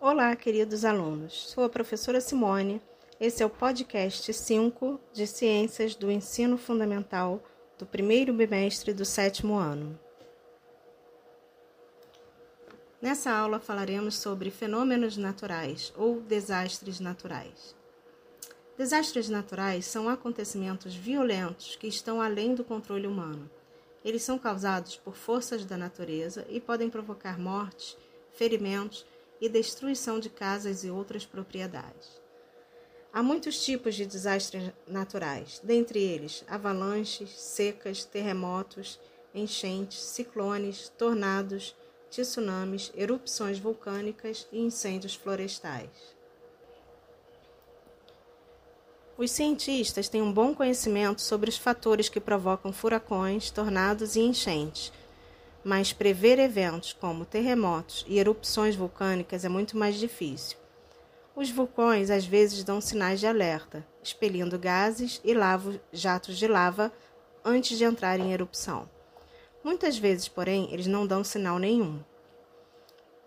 Olá, queridos alunos. Sou a professora Simone. Esse é o podcast 5 de Ciências do Ensino Fundamental do primeiro bimestre do sétimo ano. Nessa aula falaremos sobre fenômenos naturais ou desastres naturais. Desastres naturais são acontecimentos violentos que estão além do controle humano. Eles são causados por forças da natureza e podem provocar mortes, ferimentos destruição de casas e outras propriedades. Há muitos tipos de desastres naturais, dentre eles avalanches, secas, terremotos, enchentes, ciclones, tornados, tsunamis, erupções vulcânicas e incêndios florestais. Os cientistas têm um bom conhecimento sobre os fatores que provocam furacões, tornados e enchentes, mas prever eventos como terremotos e erupções vulcânicas é muito mais difícil. Os vulcões às vezes dão sinais de alerta, expelindo gases e lavo, jatos de lava antes de entrar em erupção. Muitas vezes, porém, eles não dão sinal nenhum.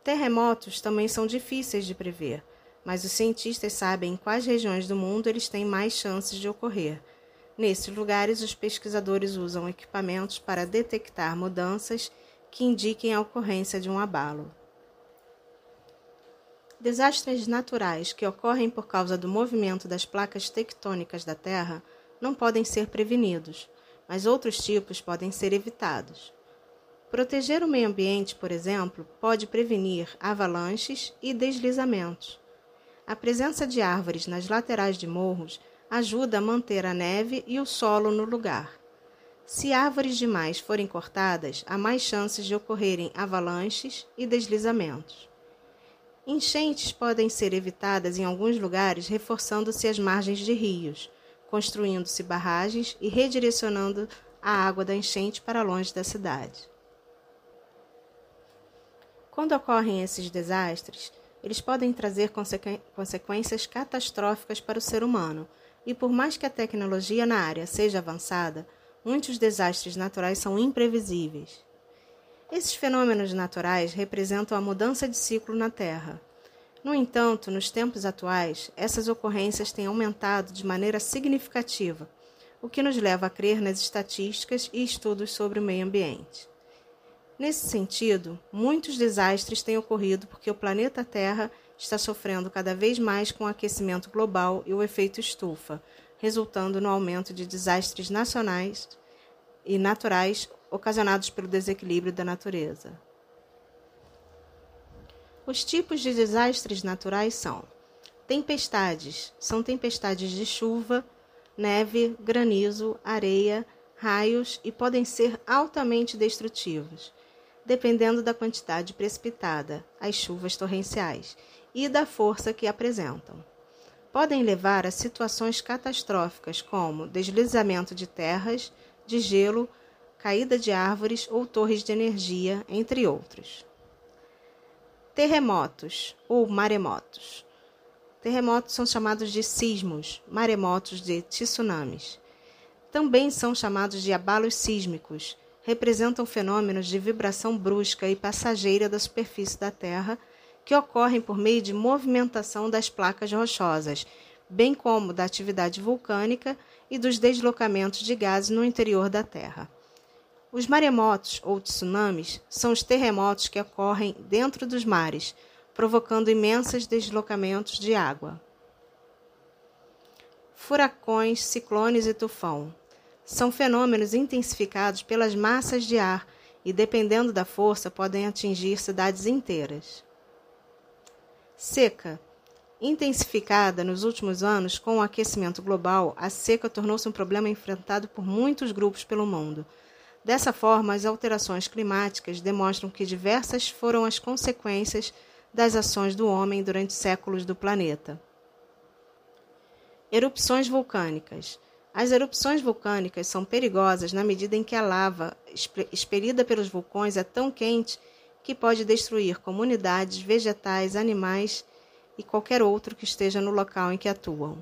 Terremotos também são difíceis de prever, mas os cientistas sabem em quais regiões do mundo eles têm mais chances de ocorrer. Nesses lugares, os pesquisadores usam equipamentos para detectar mudanças que indiquem a ocorrência de um abalo. Desastres naturais que ocorrem por causa do movimento das placas tectônicas da Terra não podem ser prevenidos, mas outros tipos podem ser evitados. Proteger o meio ambiente, por exemplo, pode prevenir avalanches e deslizamentos. A presença de árvores nas laterais de morros ajuda a manter a neve e o solo no lugar. Se árvores demais forem cortadas, há mais chances de ocorrerem avalanches e deslizamentos. Enchentes podem ser evitadas em alguns lugares reforçando-se as margens de rios, construindo-se barragens e redirecionando a água da enchente para longe da cidade. Quando ocorrem esses desastres, eles podem trazer consequências catastróficas para o ser humano, e por mais que a tecnologia na área seja avançada, muitos desastres naturais são imprevisíveis. Esses fenômenos naturais representam a mudança de ciclo na Terra. No entanto, nos tempos atuais, essas ocorrências têm aumentado de maneira significativa, o que nos leva a crer nas estatísticas e estudos sobre o meio ambiente. Nesse sentido, muitos desastres têm ocorrido porque o planeta Terra está sofrendo cada vez mais com o aquecimento global e o efeito estufa, resultando no aumento de desastres nacionais e naturais ocasionados pelo desequilíbrio da natureza. Os tipos de desastres naturais são: tempestades, são tempestades de chuva, neve, granizo, areia, raios e podem ser altamente destrutivos, dependendo da quantidade precipitada, as chuvas torrenciais, e da força que apresentam podem levar a situações catastróficas como deslizamento de terras, de gelo, caída de árvores ou torres de energia, entre outros. Terremotos ou maremotos. Terremotos são chamados de sismos, maremotos de tsunamis. Também são chamados de abalos sísmicos. Representam fenômenos de vibração brusca e passageira da superfície da Terra que ocorrem por meio de movimentação das placas rochosas, bem como da atividade vulcânica e dos deslocamentos de gases no interior da Terra. Os maremotos ou tsunamis são os terremotos que ocorrem dentro dos mares, provocando imensos deslocamentos de água. Furacões, ciclones e tufão são fenômenos intensificados pelas massas de ar e, dependendo da força, podem atingir cidades inteiras. Seca. Intensificada nos últimos anos com o aquecimento global, a seca tornou-se um problema enfrentado por muitos grupos pelo mundo. Dessa forma, as alterações climáticas demonstram que diversas foram as consequências das ações do homem durante séculos do planeta. Erupções vulcânicas. As erupções vulcânicas são perigosas na medida em que a lava expelida pelos vulcões é tão quente que pode destruir comunidades, vegetais, animais e qualquer outro que esteja no local em que atuam.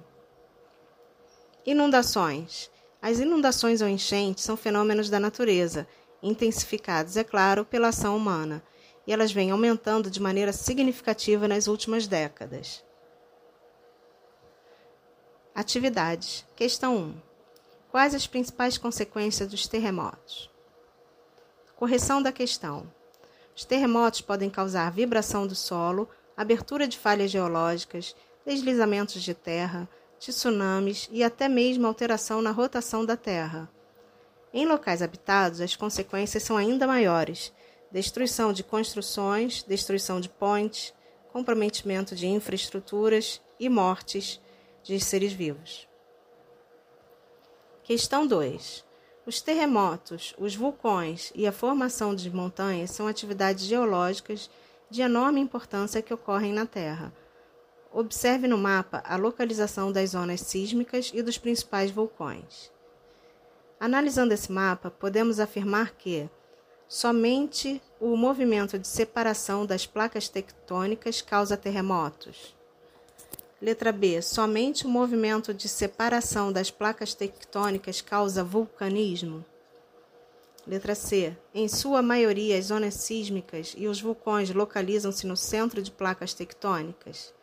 Inundações. As inundações ou enchentes são fenômenos da natureza, intensificados, é claro, pela ação humana, e elas vêm aumentando de maneira significativa nas últimas décadas. Atividades. Questão 1. Quais as principais consequências dos terremotos? Correção da questão. Os terremotos podem causar vibração do solo, abertura de falhas geológicas, deslizamentos de terra, tsunamis e até mesmo alteração na rotação da Terra. Em locais habitados, as consequências são ainda maiores: destruição de construções, destruição de pontes, comprometimento de infraestruturas e mortes de seres vivos. Questão 2. Os terremotos, os vulcões e a formação de montanhas são atividades geológicas de enorme importância que ocorrem na Terra. Observe no mapa a localização das zonas sísmicas e dos principais vulcões. Analisando esse mapa, podemos afirmar que somente o movimento de separação das placas tectônicas causa terremotos. Letra B. Somente o movimento de separação das placas tectônicas causa vulcanismo. Letra C. Em sua maioria, as zonas sísmicas e os vulcões localizam-se no centro de placas tectônicas.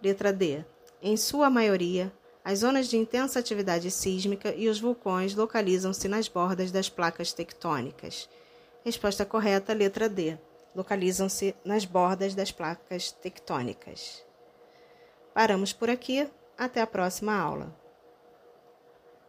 Letra D. Em sua maioria, as zonas de intensa atividade sísmica e os vulcões localizam-se nas bordas das placas tectônicas. Resposta correta, letra D. Localizam-se nas bordas das placas tectônicas. Paramos por aqui. Até a próxima aula.